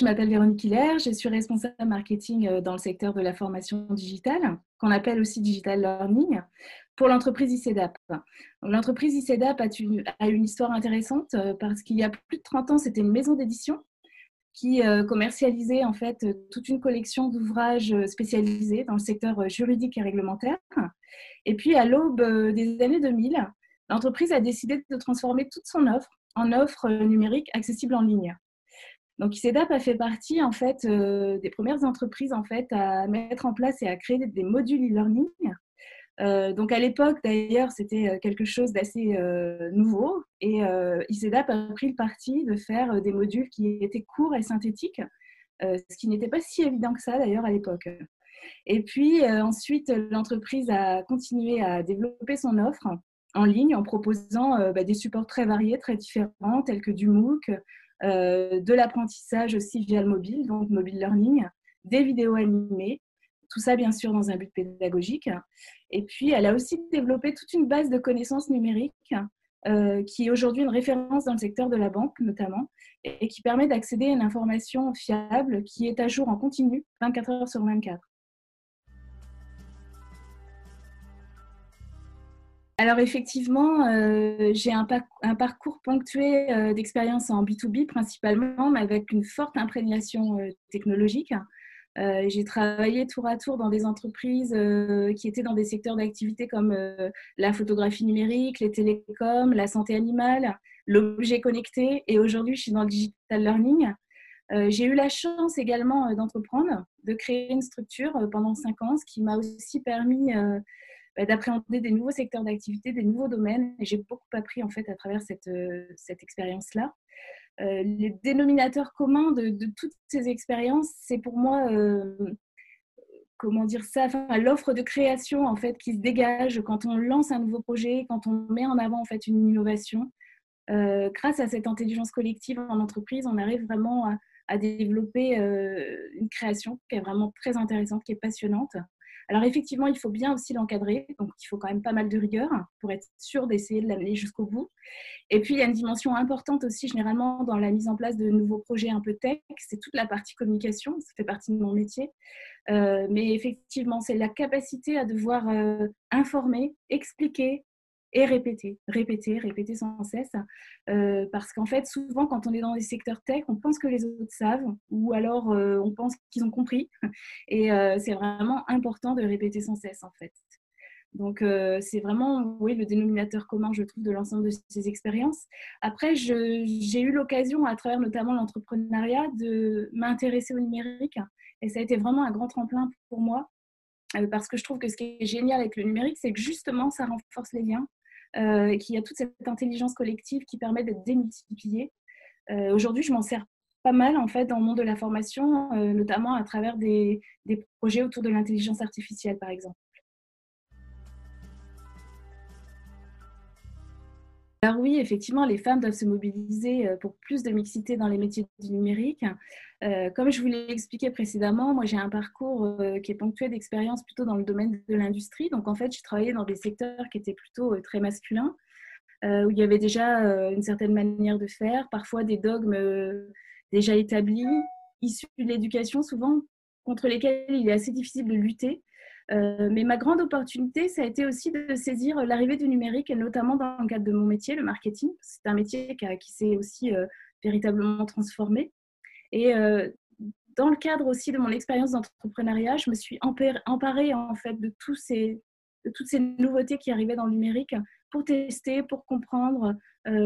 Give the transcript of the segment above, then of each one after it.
je m'appelle Véronique Hiller, je suis responsable marketing dans le secteur de la formation digitale, qu'on appelle aussi digital learning, pour l'entreprise ICEDAP. L'entreprise ICEDAP a une, a une histoire intéressante parce qu'il y a plus de 30 ans, c'était une maison d'édition qui commercialisait en fait toute une collection d'ouvrages spécialisés dans le secteur juridique et réglementaire. Et puis à l'aube des années 2000, l'entreprise a décidé de transformer toute son offre en offre numérique accessible en ligne. Donc ICEDAP a fait partie en fait des premières entreprises en fait à mettre en place et à créer des modules e-learning euh, donc à l'époque, d'ailleurs, c'était euh, quelque chose d'assez euh, nouveau et ICEDAP a pris le parti de faire des modules qui étaient courts et synthétiques, ce qui n'était pas si évident que ça d'ailleurs à l'époque. Et puis ensuite, l'entreprise a continué à développer son offre en ligne en proposant bah, des supports très variés, très différents, tels que du MOOC, de l'apprentissage aussi via le mobile, donc mobile learning, des vidéos animées, tout ça, bien sûr, dans un but pédagogique. Et puis, elle a aussi développé toute une base de connaissances numériques euh, qui est aujourd'hui une référence dans le secteur de la banque, notamment, et qui permet d'accéder à une information fiable qui est à jour en continu, 24 heures sur 24. Alors effectivement, euh, j'ai un, parcours ponctué euh, d'expérience en B2B principalement, mais avec une forte imprégnation technologique. Euh, j'ai travaillé tour à tour dans des entreprises qui étaient dans des secteurs d'activité comme la photographie numérique, les télécoms, la santé animale, l'objet connecté. Et aujourd'hui, je suis dans le digital learning. j'ai eu la chance également d'entreprendre, de créer une structure pendant cinq ans, ce qui m'a aussi permis d'appréhender des nouveaux secteurs d'activité, des nouveaux domaines. Et j'ai beaucoup appris en fait à travers cette, cette expérience-là. Euh, le dénominateur commun de, toutes ces expériences, c'est pour moi, euh, comment dire ça, l'offre de création en fait qui se dégage quand on lance un nouveau projet, quand on met en avant en fait une innovation. Euh, grâce à cette intelligence collective en entreprise, on arrive vraiment à développer une création qui est vraiment très intéressante, qui est passionnante. Alors effectivement, il faut bien aussi l'encadrer, donc il faut quand même pas mal de rigueur pour être sûr d'essayer de l'amener jusqu'au bout. Et puis il y a une dimension importante aussi généralement dans la mise en place de nouveaux projets un peu tech, c'est toute la partie communication, ça fait partie de mon métier. Euh, mais effectivement, c'est la capacité à devoir euh, informer, expliquer, et répéter, répéter, répéter sans cesse. Euh, parce qu'en fait, souvent, quand on est dans des secteurs tech, on pense que les autres savent ou alors euh, on pense qu'ils ont compris. Et euh, c'est vraiment important de répéter sans cesse, en fait. Donc, c'est vraiment oui, le dénominateur commun, je trouve, de l'ensemble de ces expériences. Après, j'ai eu l'occasion, à travers notamment l'entrepreneuriat, de m'intéresser au numérique. Et ça a été vraiment un grand tremplin pour moi parce que je trouve que ce qui est génial avec le numérique, c'est que justement, ça renforce les liens, euh, qu'il y a toute cette intelligence collective qui permet d'être démultipliée. Euh, aujourd'hui, je m'en sers pas mal en fait dans le monde de la formation, euh, notamment à travers des, des projets autour de l'intelligence artificielle, par exemple. Alors oui, effectivement, les femmes doivent se mobiliser euh, pour plus de mixité dans les métiers du numérique. Euh, comme je vous l'ai expliqué précédemment, moi j'ai un parcours euh, qui est ponctué d'expérience plutôt dans le domaine de l'industrie. Donc en fait, j'ai travaillé dans des secteurs qui étaient plutôt très masculins, où il y avait déjà une certaine manière de faire, parfois des dogmes déjà établis, issus de l'éducation souvent, contre lesquels il est assez difficile de lutter. Euh, mais ma grande opportunité, ça a été aussi de saisir l'arrivée du numérique, et notamment dans le cadre de mon métier, le marketing. C'est un métier qui, s'est aussi euh, véritablement transformé. Et euh, dans le cadre aussi de mon expérience d'entrepreneuriat, je me suis emparée en fait de, de toutes ces nouveautés qui arrivaient dans le numérique pour tester, pour comprendre,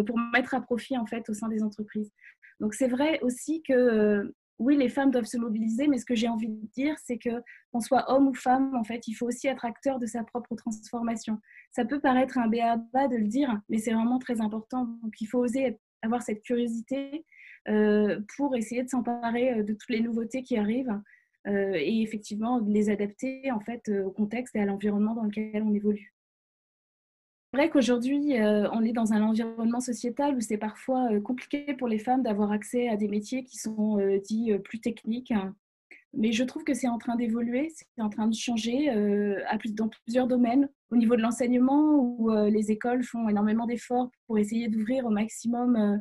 pour mettre à profit en fait au sein des entreprises. Donc c'est vrai aussi que oui, les femmes doivent se mobiliser, mais ce que j'ai envie de dire, c'est que qu'on soit homme ou femme, en fait, il faut aussi être acteur de sa propre transformation. Ça peut paraître un béaba de le dire, mais c'est vraiment très important. Donc, il faut oser avoir cette curiosité euh, pour essayer de s'emparer euh, de toutes les nouveautés qui arrivent euh, et effectivement les adapter en fait au contexte et à l'environnement dans lequel on évolue. Vrai qu'aujourd'hui, euh, on est dans un environnement sociétal où c'est parfois euh, compliqué pour les femmes d'avoir accès à des métiers qui sont euh, dits plus techniques. Mais je trouve que c'est en train d'évoluer, c'est en train de changer dans plusieurs domaines. Au niveau de l'enseignement, où les écoles font énormément d'efforts pour essayer d'ouvrir au maximum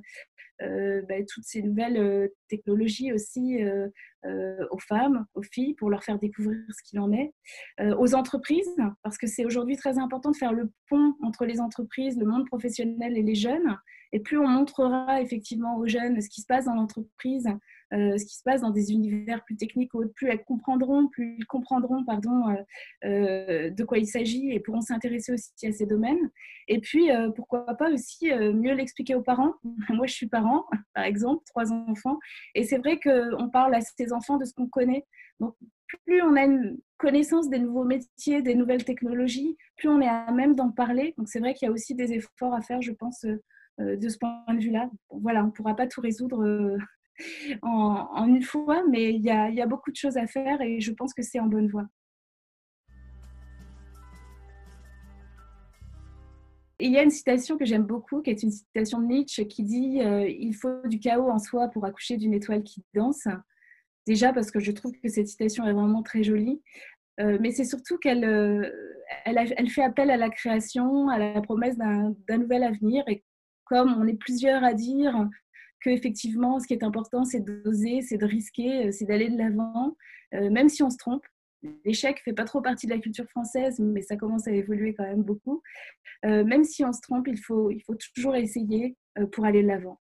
bah, toutes ces nouvelles technologies aussi aux femmes, aux filles, pour leur faire découvrir ce qu'il en est, aux entreprises, parce que c'est aujourd'hui très important de faire le pont entre les entreprises, le monde professionnel et les jeunes. Et plus on montrera effectivement aux jeunes ce qui se passe dans l'entreprise, euh, ce qui se passe dans des univers plus techniques, plus elles comprendront, plus ils comprendront pardon, euh, euh, de quoi il s'agit et pourront s'intéresser aussi à ces domaines. Et puis, pourquoi pas aussi mieux l'expliquer aux parents. Moi, je suis parent, par exemple, trois enfants, et c'est vrai qu'on parle à ces enfants de ce qu'on connaît. Donc, plus on a une connaissance des nouveaux métiers, des nouvelles technologies, plus on est à même d'en parler. Donc, c'est vrai qu'il y a aussi des efforts à faire, je pense, de ce point de vue-là. Voilà, on ne pourra pas tout résoudre euh, en, une fois, mais il y, a, beaucoup de choses à faire et je pense que c'est en bonne voie. il y a une citation que j'aime beaucoup, qui est une citation de Nietzsche, qui dit euh, Il faut du chaos en soi pour accoucher d'une étoile qui danse. Déjà parce que je trouve que cette citation est vraiment très jolie, mais c'est surtout qu'elle elle, elle, fait appel à la création, à la promesse d'un nouvel avenir, et comme on est plusieurs à dire que effectivement, ce qui est important, c'est d'oser, c'est de risquer, euh, c'est d'aller de l'avant, euh, même si on se trompe. L'échec fait pas trop partie de la culture française, mais ça commence à évoluer quand même beaucoup. Euh, même si on se trompe, il faut, il faut toujours essayer pour aller de l'avant.